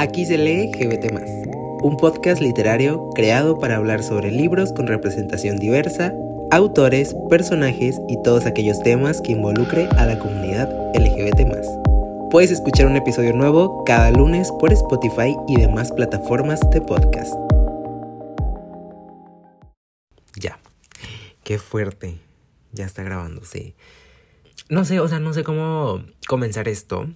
Aquí se lee GBT, un podcast literario creado para hablar sobre libros con representación diversa, autores, personajes y todos aquellos temas que involucre a la comunidad LGBT. Puedes escuchar un episodio nuevo cada lunes por Spotify y demás plataformas de podcast. Ya, qué fuerte. Ya está grabando, sí. No sé, o sea, no sé cómo comenzar esto.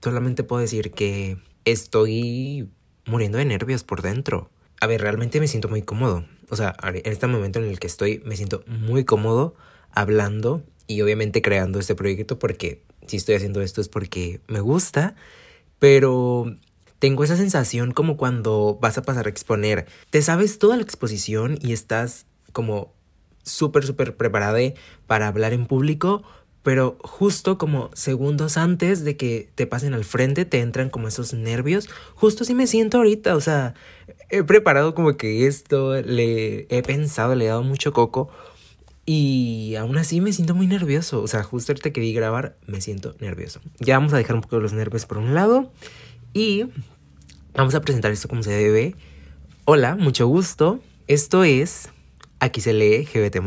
Solamente puedo decir que estoy muriendo de nervios por dentro. A ver, realmente me siento muy cómodo. O sea, en este momento en el que estoy, me siento muy cómodo hablando y obviamente creando este proyecto porque si estoy haciendo esto es porque me gusta, pero tengo esa sensación como cuando vas a pasar a exponer. Te sabes toda la exposición y estás como súper, súper preparada para hablar en público, pero justo como segundos antes de que te pasen al frente te entran como esos nervios. Justo así me siento ahorita, o sea, he preparado como que esto, le he pensado, le he dado mucho coco y aún así me siento muy nervioso, o sea, justo ahorita que vi grabar me siento nervioso. Ya vamos a dejar un poco los nervios por un lado y vamos a presentar esto como se debe. Hola, mucho gusto. Esto es Aquí se lee GBT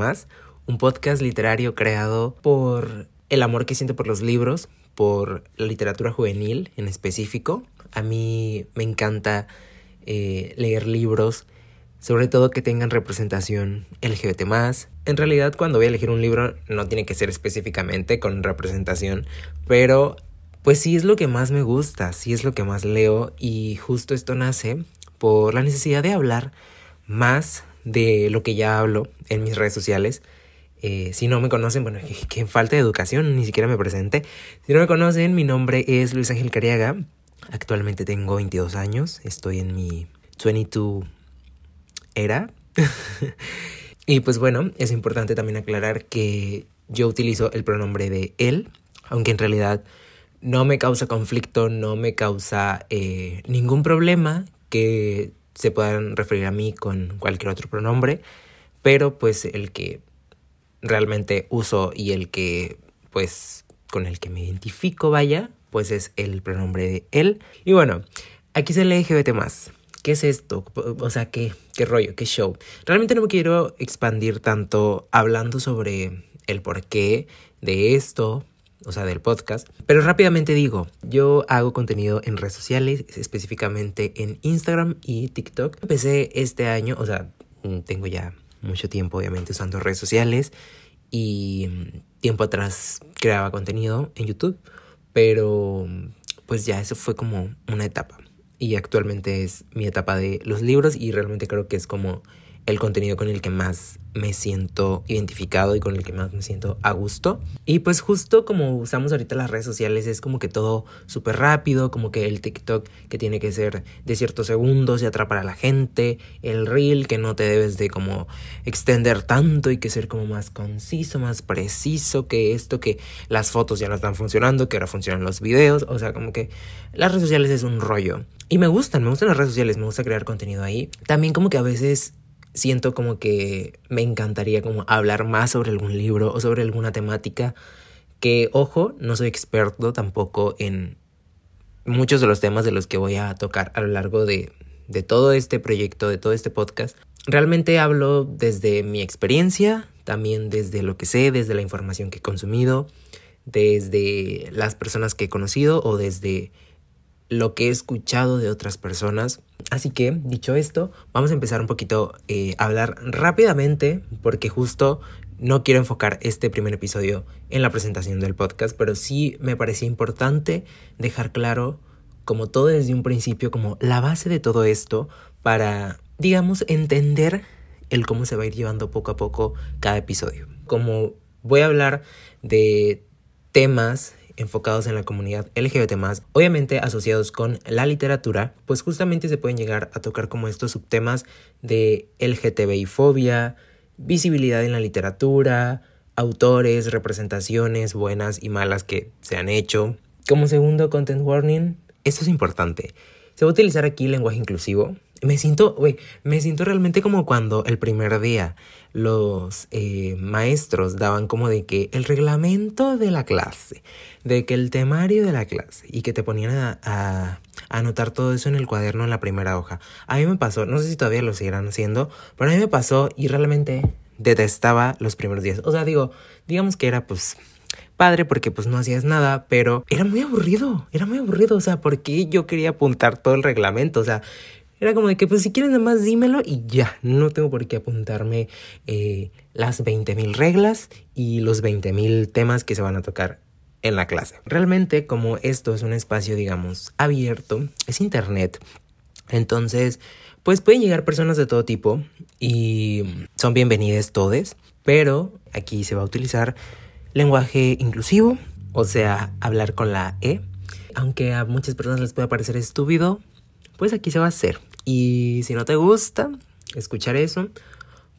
un podcast literario creado por el amor que siento por los libros, por la literatura juvenil en específico. A mí me encanta eh, leer libros, sobre todo que tengan representación LGBT. En realidad, cuando voy a elegir un libro, no tiene que ser específicamente con representación, pero pues sí es lo que más me gusta, sí es lo que más leo, y justo esto nace por la necesidad de hablar más de lo que ya hablo en mis redes sociales eh, si no me conocen, bueno, que, falta de educación, ni siquiera me presenté. Si no me conocen, mi nombre es Luis Ángel Cariaga. Actualmente tengo 22 años, estoy en mi 22 era. y pues bueno, es importante también aclarar que yo utilizo el pronombre de él, aunque en realidad no me causa conflicto, no me causa eh, ningún problema que se puedan referir a mí con cualquier otro pronombre, pero pues el que realmente uso y el que, pues, con el que me identifico, vaya, pues es el pronombre de él. Y bueno, aquí se lee LGBT más. ¿Qué es esto? O sea, ¿qué, qué rollo? ¿Qué show? Realmente no me quiero expandir tanto hablando sobre el porqué de esto, o sea, del podcast. Pero rápidamente digo, yo hago contenido en redes sociales, específicamente en Instagram y TikTok. Empecé este año, o sea, tengo ya mucho tiempo obviamente usando redes sociales y mm, tiempo atrás creaba contenido en YouTube, pero pues ya eso fue como una etapa. Y actualmente es mi etapa de los libros y realmente creo que es como el contenido con el que más me siento identificado y con el que más me siento a gusto. Y pues justo como usamos ahorita las redes sociales es como que todo súper rápido, como que el TikTok que tiene que ser de ciertos segundos y atrapar a la gente, el reel que no te debes de como extender tanto y que ser como más conciso, más preciso que esto, que las fotos ya no están funcionando, que ahora funcionan los videos, o sea, como que las redes sociales es un rollo. Y me gustan, me gustan las redes sociales, me gusta crear contenido ahí. También como que a veces siento como que me encantaría como hablar más sobre algún libro o sobre alguna temática que, ojo, no soy experto tampoco en muchos de los temas de los que voy a tocar a lo largo de, de todo este proyecto, de todo este podcast. Realmente hablo desde mi experiencia, también desde lo que sé, desde la información que he consumido, desde las personas que he conocido o desde lo que he escuchado de otras personas. Así que, dicho esto, vamos a empezar un poquito eh, a hablar rápidamente, porque justo no quiero enfocar este primer episodio en la presentación del podcast, pero sí me parecía importante dejar claro, como todo desde un principio, como la base de todo esto, para, digamos, entender el cómo se va a ir llevando poco a poco cada episodio. Como voy a hablar de temas enfocados en la comunidad LGBT, obviamente asociados con la literatura, pues justamente se pueden llegar a tocar como estos subtemas de LGTBI fobia, visibilidad en la literatura, autores, representaciones buenas y malas que se han hecho. Como segundo content warning, esto es importante. Se va a utilizar aquí lenguaje inclusivo. Me siento, me siento realmente como cuando el primer día los eh, maestros daban como de que el reglamento de la clase, de que el temario de la clase y que te ponían a, a anotar todo eso en el cuaderno en la primera hoja. A mí me pasó, no sé si todavía lo seguirán haciendo, pero a mí me pasó y realmente detestaba los primeros días. O sea, digo, digamos que era pues padre porque pues no hacías nada, pero era muy aburrido, era muy aburrido, o sea, porque yo quería apuntar todo el reglamento, o sea, era como de que pues si quieres nada más dímelo y ya, no tengo por qué apuntarme eh, las 20.000 reglas y los 20.000 temas que se van a tocar en la clase. Realmente como esto es un espacio digamos abierto, es internet, entonces pues pueden llegar personas de todo tipo y son bienvenidas todes, pero aquí se va a utilizar lenguaje inclusivo, o sea, hablar con la E. Aunque a muchas personas les puede parecer estúpido, pues aquí se va a hacer. Y si no te gusta escuchar eso,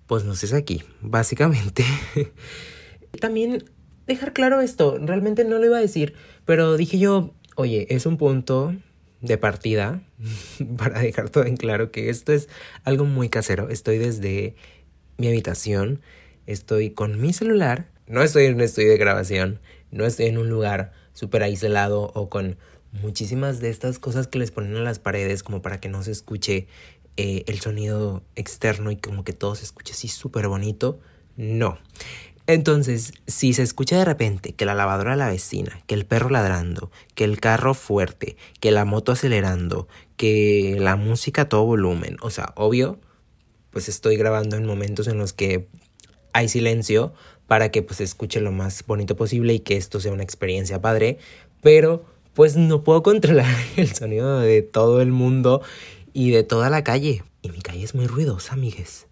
pues no estés aquí, básicamente. También dejar claro esto, realmente no lo iba a decir, pero dije yo, oye, es un punto de partida para dejar todo en claro que esto es algo muy casero. Estoy desde mi habitación, estoy con mi celular no estoy en un estudio de grabación, no estoy en un lugar súper aislado o con muchísimas de estas cosas que les ponen a las paredes como para que no se escuche eh, el sonido externo y como que todo se escuche así súper bonito. No. Entonces, si se escucha de repente que la lavadora de la vecina, que el perro ladrando, que el carro fuerte, que la moto acelerando, que la música a todo volumen, o sea, obvio, pues estoy grabando en momentos en los que hay silencio para que pues escuche lo más bonito posible y que esto sea una experiencia padre, pero pues no puedo controlar el sonido de todo el mundo y de toda la calle. Y mi calle es muy ruidosa, amigues.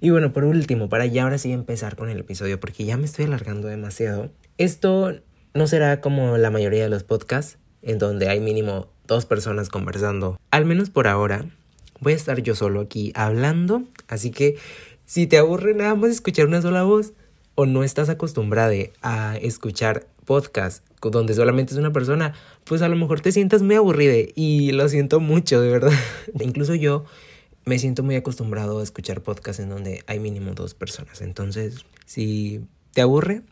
Y bueno, por último, para ya ahora sí empezar con el episodio, porque ya me estoy alargando demasiado. Esto no será como la mayoría de los podcasts, en donde hay mínimo dos personas conversando. Al menos por ahora, voy a estar yo solo aquí hablando, así que si te aburre nada más escuchar una sola voz, o no estás acostumbrada a escuchar podcast donde solamente es una persona, pues a lo mejor te sientas muy aburrida y lo siento mucho, de verdad. Incluso yo me siento muy acostumbrado a escuchar podcast en donde hay mínimo dos personas. Entonces, si te aburre,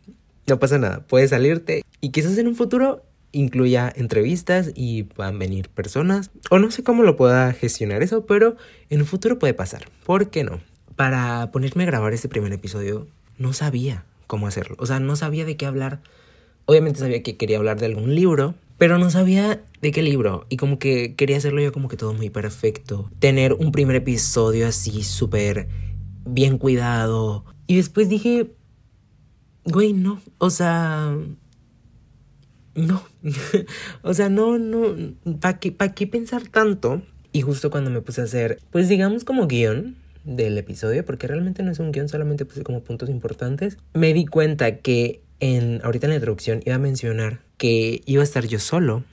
no pasa nada, puedes salirte y quizás en un futuro incluya entrevistas y puedan venir personas. O no sé cómo lo pueda gestionar eso, pero en un futuro puede pasar. ¿Por qué no? Para ponerme a grabar este primer episodio, no sabía cómo hacerlo. O sea, no sabía de qué hablar. Obviamente sabía que quería hablar de algún libro, pero no sabía de qué libro. Y como que quería hacerlo yo como que todo muy perfecto. Tener un primer episodio así súper bien cuidado. Y después dije, güey, no. O sea... No. o sea, no, no. ¿Para qué, ¿Para qué pensar tanto? Y justo cuando me puse a hacer, pues digamos como guion, del episodio, porque realmente no es un guion, solamente puse como puntos importantes, me di cuenta que en, ahorita en la introducción iba a mencionar que iba a estar yo solo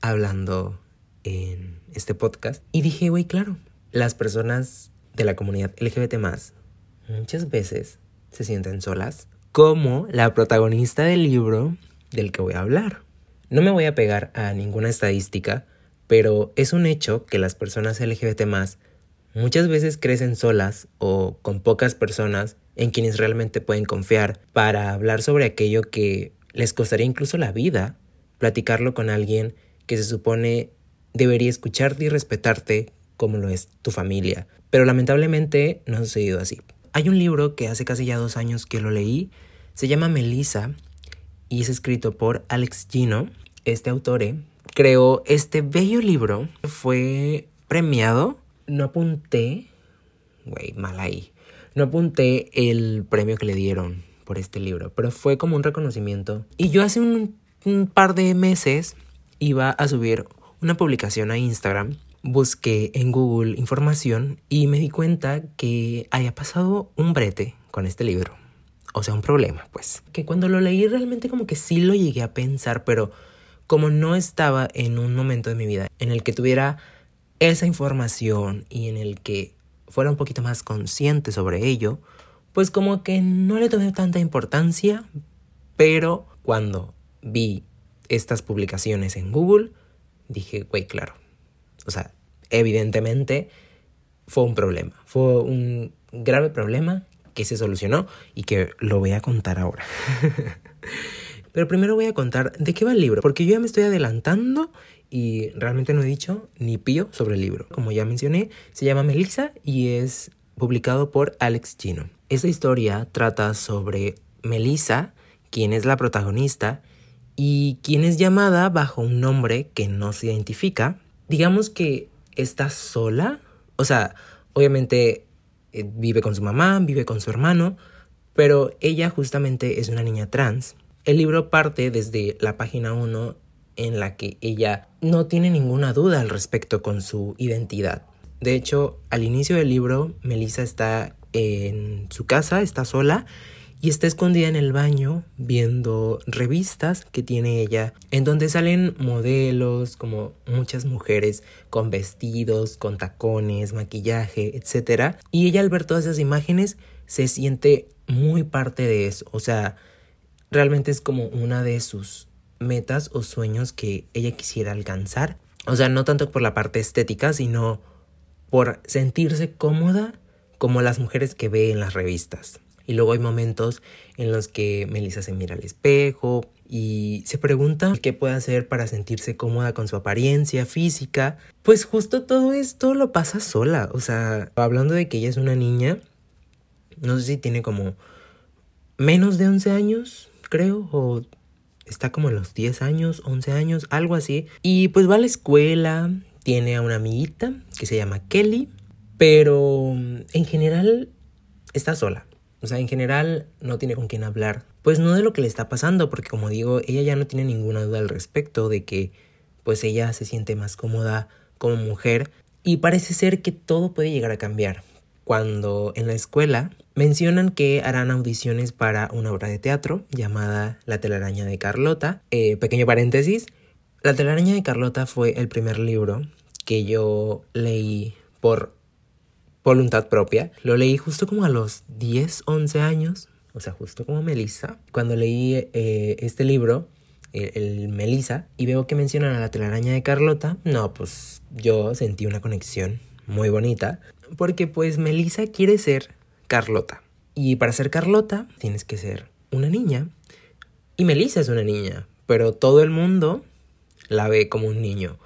hablando en este podcast. Y dije, güey, claro, las personas de la comunidad LGBT muchas veces se sienten solas, como la protagonista del libro del que voy a hablar. No me voy a pegar a ninguna estadística, pero es un hecho que las personas LGBT muchas veces crecen solas o con pocas personas en quienes realmente pueden confiar para hablar sobre aquello que les costaría incluso la vida, platicarlo con alguien que se supone debería escucharte y respetarte como lo es tu familia. Pero lamentablemente no ha sucedido así. Hay un libro que hace casi ya dos años que lo leí, se llama Melissa y es escrito por Alex Gino. Este autor eh, creó este bello libro, fue premiado no apunté, güey, mal ahí, no apunté el premio que le dieron por este libro, pero fue como un reconocimiento. Y yo hace un, par de meses iba a subir una publicación a Instagram busqué en Google información y me di cuenta que había pasado un brete con este libro. O sea, un problema, pues. Que cuando lo leí realmente como que sí lo llegué a pensar, pero como no estaba en un momento de mi vida en el que tuviera esa información y en el que fuera un poquito más consciente sobre ello, pues como que no le tomé tanta importancia, pero cuando vi estas publicaciones en Google, dije, güey, claro. O sea, evidentemente fue un problema, fue un grave problema que se solucionó y que lo voy a contar ahora. Pero primero voy a contar de qué va el libro, porque yo ya me estoy adelantando y realmente no he dicho ni pío sobre el libro. Como ya mencioné, se llama Melissa y es publicado por Alex Gino. Esta historia trata sobre Melissa, quien es la protagonista, y quien es llamada bajo un nombre que no se identifica. Digamos que está sola, o sea, obviamente eh, vive con su mamá, vive con su hermano, pero ella justamente es una niña trans. El libro parte desde la página 1 en la que ella no tiene ninguna duda al respecto con su identidad. De hecho, al inicio del libro, Melissa está en su casa, está sola y está escondida en el baño viendo revistas que tiene ella, en donde salen modelos, como muchas mujeres con vestidos, con tacones, maquillaje, etc. Y ella al ver todas esas imágenes se siente muy parte de eso, o sea, realmente es como una de sus metas o sueños que ella quisiera alcanzar. O sea, no tanto por la parte estética, sino por sentirse cómoda como las mujeres que ve en las revistas. Y luego hay momentos en los que Melissa se mira al espejo y se pregunta qué puede hacer para sentirse cómoda con su apariencia física. Pues justo todo esto lo pasa sola. O sea, hablando de que ella es una niña, no sé si tiene como menos de 11 años, creo, o está como en los 10 años, 11 años, algo así. Y pues va a la escuela, tiene a una amiguita que se llama Kelly, pero en general está sola. O sea, en general no tiene con quién hablar. Pues no de lo que le está pasando, porque como digo, ella ya no tiene ninguna duda al respecto de que pues ella se siente más cómoda como mujer y parece ser que todo puede llegar a cambiar. Cuando en la escuela mencionan que harán audiciones para una obra de teatro llamada La telaraña de Carlota. Eh, pequeño paréntesis, La telaraña de Carlota fue el primer libro que yo leí por voluntad propia. Lo leí justo como a los 10, 11 años, o sea, justo como Melissa. Cuando leí eh, este libro, el, Melissa, y veo que mencionan a la telaraña de Carlota, no, pues yo sentí una conexión muy bonita, porque pues Melissa quiere ser Carlota. Y para ser Carlota tienes que ser una niña. Y Melissa es una niña, pero todo el mundo la ve como un niño.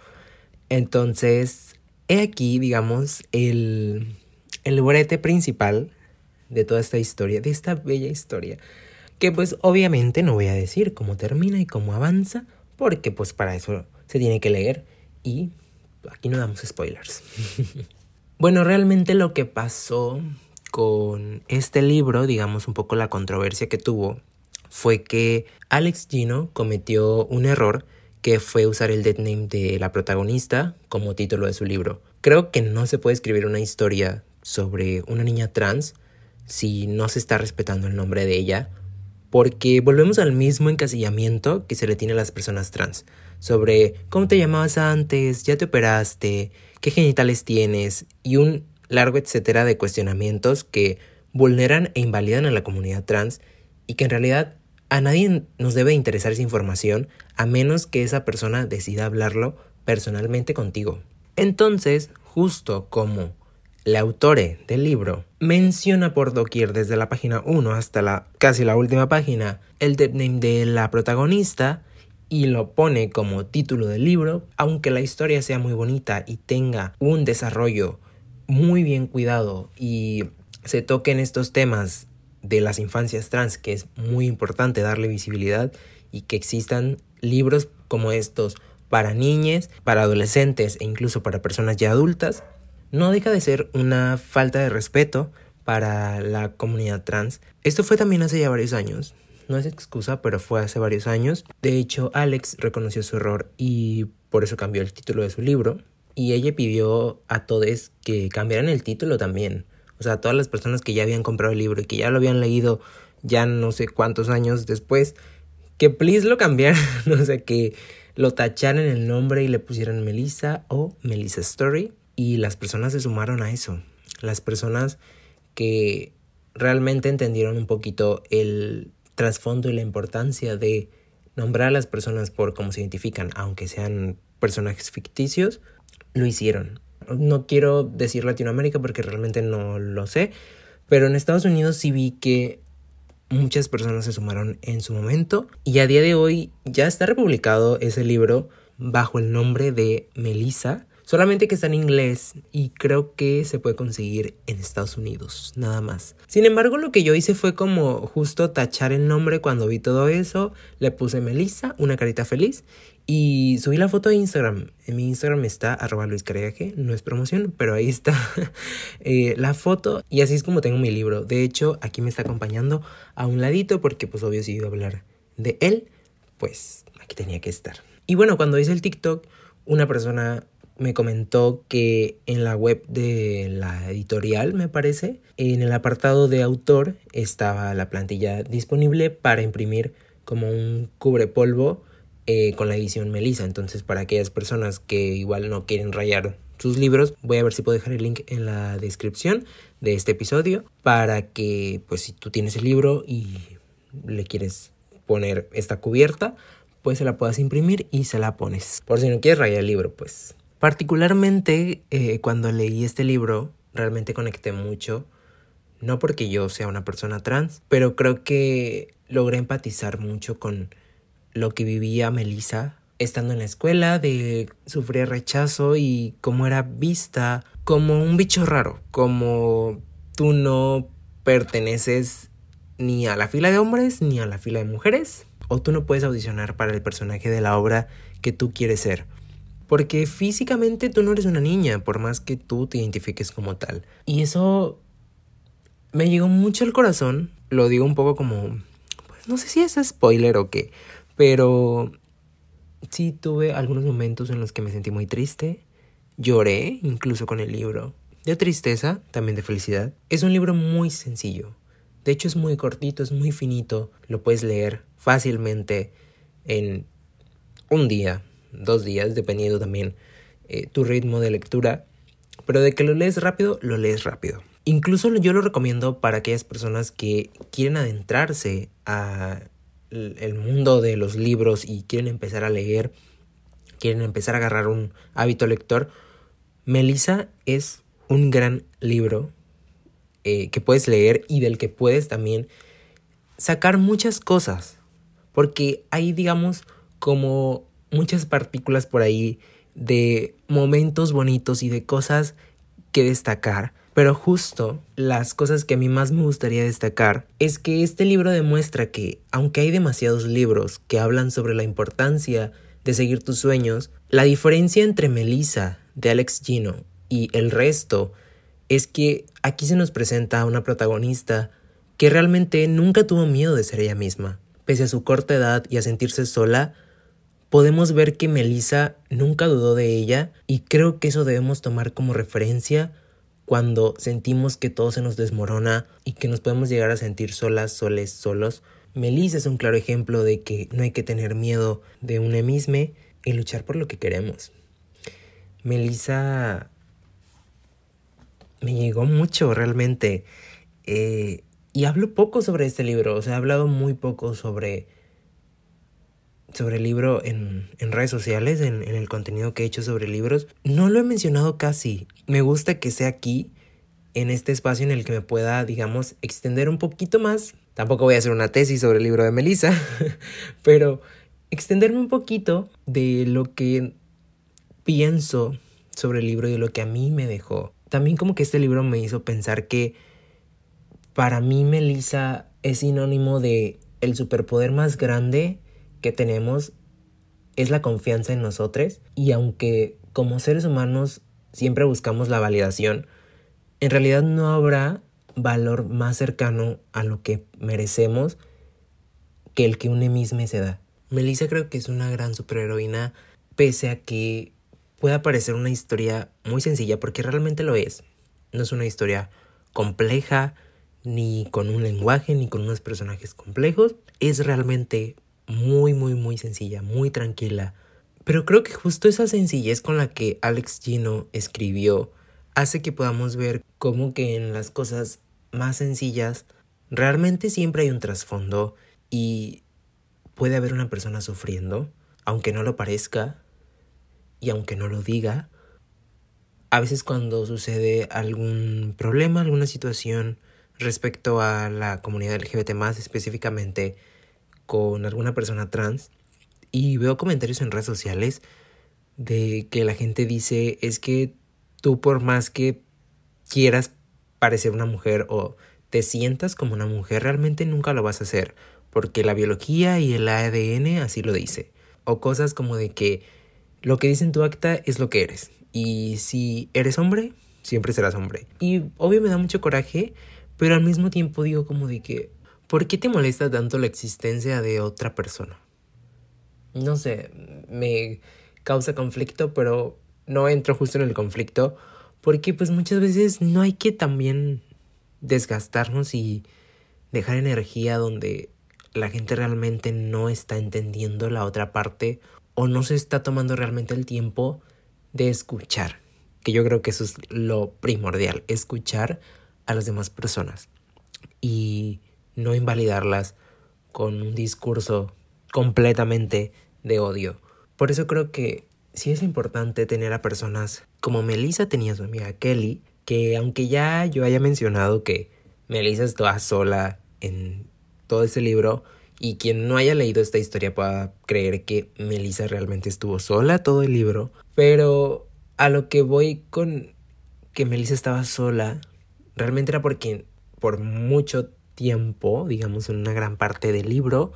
Entonces, he aquí, digamos, el, el brete principal de toda esta historia, de esta bella historia, que pues obviamente no voy a decir cómo termina y cómo avanza, porque pues para eso se tiene que leer y aquí no damos spoilers. bueno, realmente lo que pasó con este libro, digamos un poco la controversia que tuvo, fue que Alex Gino cometió un error que fue usar el dead name de la protagonista como título de su libro. Creo que no se puede escribir una historia sobre una niña trans si no se está respetando el nombre de ella, porque volvemos al mismo encasillamiento que se le tiene a las personas trans, sobre cómo te llamabas antes, ya te operaste, qué genitales tienes y un largo etcétera de cuestionamientos que vulneran e invalidan a la comunidad trans y que en realidad a nadie nos debe interesar esa información a menos que esa persona decida hablarlo personalmente contigo. Entonces, justo como la autore del libro menciona por doquier desde la página 1 hasta la casi la última página el dead name de la protagonista y lo pone como título del libro, aunque la historia sea muy bonita y tenga un desarrollo muy bien cuidado y se toquen estos temas de las infancias trans, que es muy importante darle visibilidad y que existan libros como estos para niñas, para adolescentes e incluso para personas ya adultas, no deja de ser una falta de respeto para la comunidad trans. Esto fue también hace ya varios años. No es excusa, pero fue hace varios años. De hecho, Alex reconoció su error y por eso cambió el título de su libro. Y ella pidió a todos que cambiaran el título también. O sea, todas las personas que ya habían comprado el libro y que ya lo habían leído ya no sé cuántos años después, que please lo cambiaran. o sea, que lo tacharan el nombre y le pusieran Melissa o Melissa Story y las personas se sumaron a eso. Las personas que realmente entendieron un poquito el trasfondo y la importancia de nombrar a las personas por cómo se identifican, aunque sean personajes ficticios, lo hicieron. No quiero decir Latinoamérica porque realmente no lo sé, pero en Estados Unidos sí vi que muchas personas se sumaron en su momento y a día de hoy ya está republicado ese libro bajo el nombre de Melissa Solamente que está en inglés y creo que se puede conseguir en Estados Unidos, nada más. Sin embargo, lo que yo hice fue como justo tachar el nombre cuando vi todo eso. Le puse Melissa, una carita feliz, y subí la foto a Instagram. En mi Instagram está arroba Luis no es promoción, pero ahí está eh, la foto y así es como tengo mi libro. De hecho, aquí me está acompañando a un ladito porque pues obvio si iba a hablar de él, pues aquí tenía que estar. Y bueno, cuando hice el TikTok, una persona me comentó que en la web de la editorial, me parece, en el apartado de autor estaba la plantilla disponible para imprimir como un cubrepolvo eh, con la edición Melissa. Entonces, para aquellas personas que igual no quieren rayar sus libros, voy a ver si puedo dejar el link en la descripción de este episodio para que, pues, si tú tienes el libro y le quieres poner esta cubierta, pues se la puedas imprimir y se la pones. Por si no quieres rayar el libro, pues Particularmente eh, cuando leí este libro, realmente conecté mucho, no porque yo sea una persona trans, pero creo que logré empatizar mucho con lo que vivía Melissa estando en la escuela, de sufrir rechazo y cómo era vista como un bicho raro, como tú no perteneces ni a la fila de hombres ni a la fila de mujeres, o tú no puedes audicionar para el personaje de la obra que tú quieres ser. Porque físicamente tú no eres una niña, por más que tú te identifiques como tal. Y eso me llegó mucho al corazón. Lo digo un poco como... Pues no sé si es spoiler o qué. Pero sí tuve algunos momentos en los que me sentí muy triste. Lloré incluso con el libro. De tristeza, también de felicidad. Es un libro muy sencillo. De hecho es muy cortito, es muy finito. Lo puedes leer fácilmente en un día, dos días, dependiendo también eh, tu ritmo de lectura. Pero de que lo lees rápido, lo lees rápido. Incluso yo lo recomiendo para aquellas personas que quieren adentrarse a el mundo de los libros y quieren empezar a leer, quieren empezar a agarrar un hábito lector. Melissa es un gran libro eh, que puedes leer y del que puedes también sacar muchas cosas. Porque hay, digamos, como muchas partículas por ahí de momentos bonitos y de cosas que destacar. Pero justo las cosas que a mí más me gustaría destacar es que este libro demuestra que, aunque hay demasiados libros que hablan sobre la importancia de seguir tus sueños, la diferencia entre Melissa de Alex Gino y el resto es que aquí se nos presenta a una protagonista que realmente nunca tuvo miedo de ser ella misma. Pese a su corta edad y a sentirse sola, podemos ver que Melissa nunca dudó de ella y creo que eso debemos tomar como referencia cuando sentimos que todo se nos desmorona y que nos podemos llegar a sentir solas, soles, solos. Melissa es un claro ejemplo de que no hay que tener miedo de un mismo y luchar por lo que queremos. Melissa me llegó mucho realmente. Eh, y hablo poco sobre este libro, o sea, he hablado muy poco sobre sobre el libro en, redes sociales, en, el contenido que he hecho sobre libros. No lo he mencionado casi. Me gusta que sea aquí, en este espacio en el que me pueda, digamos, extender un poquito más. Tampoco voy a hacer una tesis sobre el libro de Melissa, pero extenderme un poquito de lo que pienso sobre el libro y de lo que a mí me dejó. También como que este libro me hizo pensar que para mí Melissa es sinónimo de el superpoder más grande que tenemos es la confianza en nosotros y aunque como seres humanos siempre buscamos la validación, en realidad no habrá valor más cercano a lo que merecemos que el que un mismo se da. Melissa creo que es una gran superheroína pese a que pueda parecer una historia muy sencilla porque realmente lo es. No es una historia compleja, ni con un lenguaje, ni con unos personajes complejos. Es realmente muy, muy, muy sencilla, muy tranquila. Pero creo que justo esa sencillez con la que Alex Gino escribió hace que podamos ver cómo que en las cosas más sencillas realmente siempre hay un trasfondo y puede haber una persona sufriendo, aunque no lo parezca y aunque no lo diga. A veces cuando sucede algún problema, alguna situación respecto a la comunidad LGBT más específicamente con alguna persona trans y veo comentarios en redes sociales de que la gente dice es que tú por más que quieras parecer una mujer o te sientas como una mujer, realmente nunca lo vas a hacer, porque la biología y el ADN así lo dice. O cosas como de que lo que dice en tu acta es lo que eres. Y si eres hombre, siempre serás hombre. Y obvio me da mucho coraje, pero al mismo tiempo digo como de que, ¿por qué te molesta tanto la existencia de otra persona? No sé, me causa conflicto, pero no entro justo en el conflicto porque pues muchas veces no hay que también desgastarnos y dejar energía donde la gente realmente no está entendiendo la otra parte o no se está tomando realmente el tiempo de escuchar. Que yo creo que eso es lo primordial, escuchar a las demás personas y no invalidarlas con un discurso completamente de odio. Por eso creo que sí es importante tener a personas como Melissa tenía su amiga Kelly, que aunque ya yo haya mencionado que Melissa estaba sola en todo este libro, y quien no haya leído esta historia pueda creer que Melissa realmente estuvo sola todo el libro, pero a lo que voy con que Melissa estaba sola, realmente era porque por mucho tiempo, digamos en una gran parte del libro,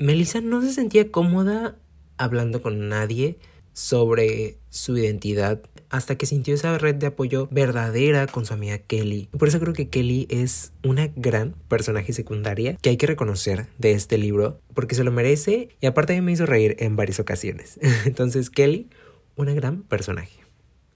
Melissa no se sentía cómoda hablando con nadie, sobre su identidad hasta que sintió esa red de apoyo verdadera con su amiga Kelly. Por eso creo que Kelly es una gran personaje secundaria que hay que reconocer de este libro porque se lo merece y aparte me hizo reír en varias ocasiones. Entonces Kelly, una gran personaje.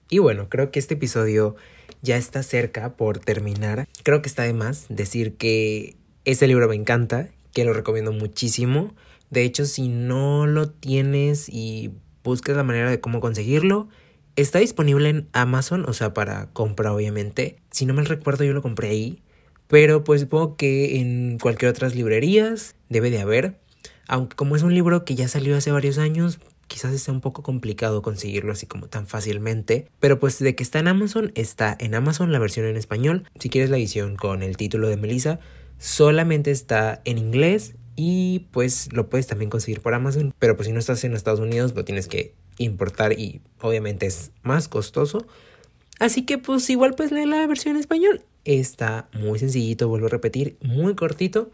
Y bueno, creo que este episodio ya está cerca por terminar. Creo que está de más decir que este libro me encanta, que lo recomiendo muchísimo. De hecho, si no lo tienes y busques la manera de cómo conseguirlo. Está disponible en Amazon, o sea, para compra obviamente. Si no me recuerdo, yo lo compré ahí. Pero pues supongo que en cualquier otras librerías debe de haber. Aunque como es un libro que ya salió hace varios años, quizás sea un poco complicado conseguirlo así como tan fácilmente. Pero pues de que está en Amazon, está en Amazon la versión en español. Si quieres la edición con el título de Melissa, solamente está en inglés y pues lo puedes también conseguir por Amazon, pero pues si no estás en Estados Unidos lo tienes que importar y obviamente es más costoso. Así que pues igual pues lee la versión en español. Está muy sencillito, vuelvo a repetir, muy cortito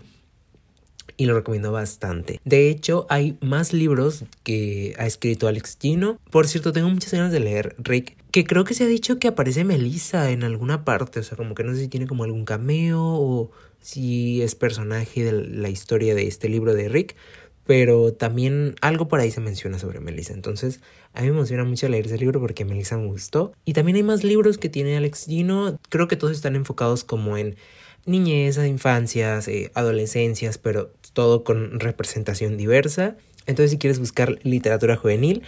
y lo recomiendo bastante. De hecho, hay más libros que ha escrito Alex Gino. Por cierto, tengo muchas ganas de leer Rick, que creo que se ha dicho que aparece Melissa en alguna parte, o sea, como que no sé si tiene como algún cameo o si es personaje de la historia de este libro de Rick, pero también algo por ahí se menciona sobre Melissa. Entonces, a mí me emociona mucho leer ese libro porque Melissa me gustó. Y también hay más libros que tiene Alex Gino. Creo que todos están enfocados como en niñez, infancias, eh, adolescencias, pero todo con representación diversa. Entonces, si quieres buscar literatura juvenil,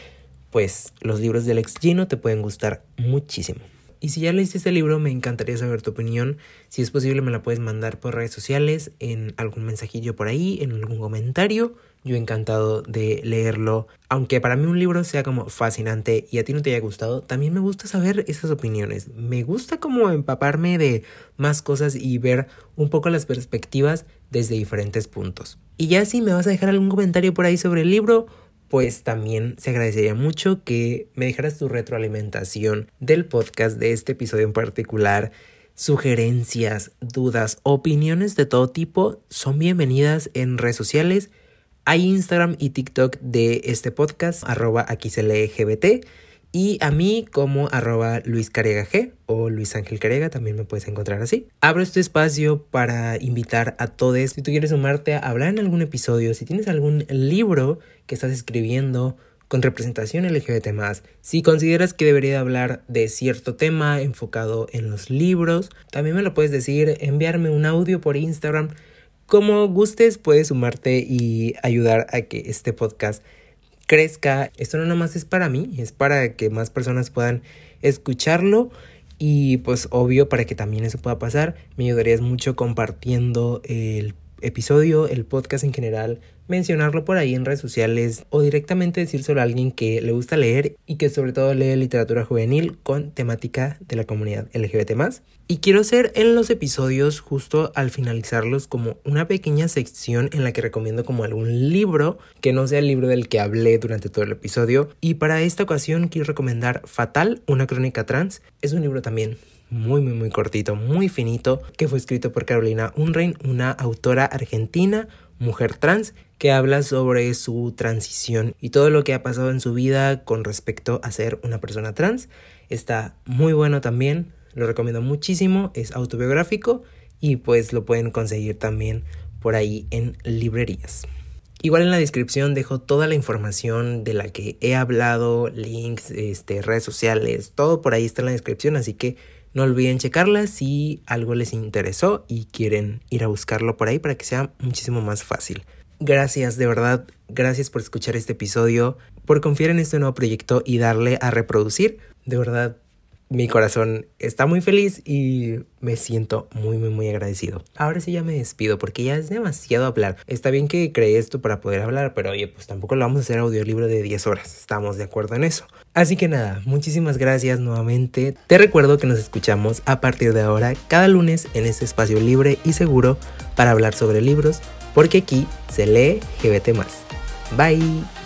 pues los libros de Alex Gino te pueden gustar muchísimo. Y si ya leíste este libro, me encantaría saber tu opinión. Si es posible, me la puedes mandar por redes sociales, en algún mensajillo por ahí, en algún comentario. Yo encantado de leerlo. Aunque para mí un libro sea como fascinante y a ti no te haya gustado, también me gusta saber esas opiniones. Me gusta como empaparme de más cosas y ver un poco las perspectivas desde diferentes puntos. Y ya si me vas a dejar algún comentario por ahí sobre el libro, pues también se agradecería mucho que me dejaras tu retroalimentación del podcast de este episodio en particular. Sugerencias, dudas, opiniones de todo tipo son bienvenidas en redes sociales. Hay Instagram y TikTok de este podcast, arroba aquí se lee GBT. Y a mí como arroba Luis G o Luis Ángel Carega, también me puedes encontrar así. Abro este espacio para invitar a todos, si tú quieres sumarte a hablar en algún episodio, si tienes algún libro que estás escribiendo con representación LGBT si consideras que debería hablar de cierto tema enfocado en los libros, también me lo puedes decir, enviarme un audio por Instagram. Como gustes, puedes sumarte y ayudar a que este podcast crezca. Esto no nomás es para mí, es para que más personas puedan escucharlo. Y pues obvio, para que también eso pueda pasar, me ayudarías mucho compartiendo el episodio, el podcast en general, mencionarlo por ahí en redes sociales o directamente decírselo a alguien que le gusta leer y que sobre todo lee literatura juvenil con temática de la comunidad LGBT Y quiero hacer en los episodios, justo al finalizarlos, como una pequeña sección en la que recomiendo como algún libro que no sea el libro del que hablé durante todo el episodio. Y para esta ocasión quiero recomendar Fatal, una crónica trans. Es un libro también muy muy muy cortito, muy finito, que fue escrito por Carolina Unrein, una autora argentina, mujer trans, que habla sobre su transición y todo lo que ha pasado en su vida con respecto a ser una persona trans. Está muy bueno también, lo recomiendo muchísimo, es autobiográfico y pues lo pueden conseguir también por ahí en librerías. Igual en la descripción dejo toda la información de la que he hablado, links, este, redes sociales, todo por ahí está en la descripción, así que no olviden checarla si algo les interesó y quieren ir a buscarlo por ahí para que sea muchísimo más fácil. Gracias, de verdad, gracias por escuchar este episodio, por confiar en este nuevo proyecto y darle a reproducir. De verdad, mi corazón está muy feliz y me siento muy, muy, muy agradecido. Ahora sí ya me despido porque ya es demasiado hablar. Está bien que creé esto para poder hablar, pero oye, pues tampoco lo vamos a hacer audiolibro de 10 horas. Estamos de acuerdo en eso. Así que nada, muchísimas gracias nuevamente. Te recuerdo que nos escuchamos a partir de ahora cada lunes en este espacio libre y seguro para hablar sobre libros, porque aquí se lee GBT. Bye.